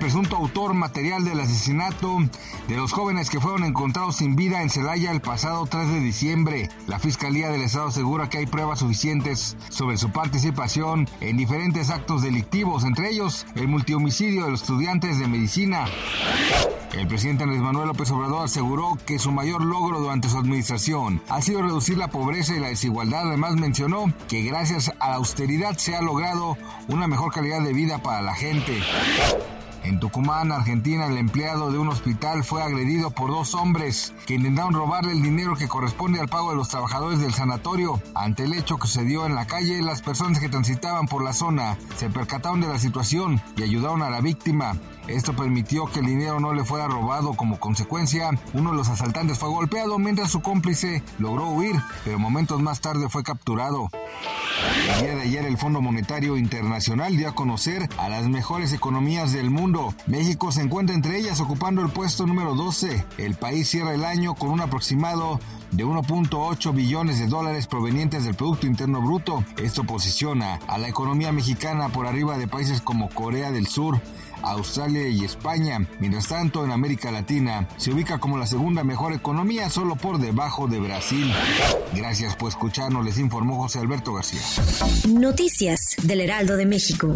Presunto autor material del asesinato de los jóvenes que fueron encontrados sin vida en Celaya el pasado 3 de diciembre. La Fiscalía del Estado asegura que hay pruebas suficientes sobre su participación en diferentes actos delictivos, entre ellos el multihomicidio de los estudiantes de medicina. El presidente Andrés Manuel López Obrador aseguró que su mayor logro durante su administración ha sido reducir la pobreza y la desigualdad. Además mencionó que gracias a la austeridad se ha logrado una mejor calidad de vida para la gente. En Tucumán, Argentina, el empleado de un hospital fue agredido por dos hombres que intentaron robarle el dinero que corresponde al pago de los trabajadores del sanatorio. Ante el hecho que se dio en la calle, las personas que transitaban por la zona se percataron de la situación y ayudaron a la víctima. Esto permitió que el dinero no le fuera robado. Como consecuencia, uno de los asaltantes fue golpeado mientras su cómplice logró huir, pero momentos más tarde fue capturado. El día de ayer el Fondo Monetario Internacional dio a conocer a las mejores economías del mundo. México se encuentra entre ellas ocupando el puesto número 12. El país cierra el año con un aproximado de 1.8 billones de dólares provenientes del Producto Interno Bruto. Esto posiciona a la economía mexicana por arriba de países como Corea del Sur, Australia y España. Mientras tanto, en América Latina se ubica como la segunda mejor economía solo por debajo de Brasil. Gracias por escucharnos, les informó José Alberto García. Noticias del Heraldo de México.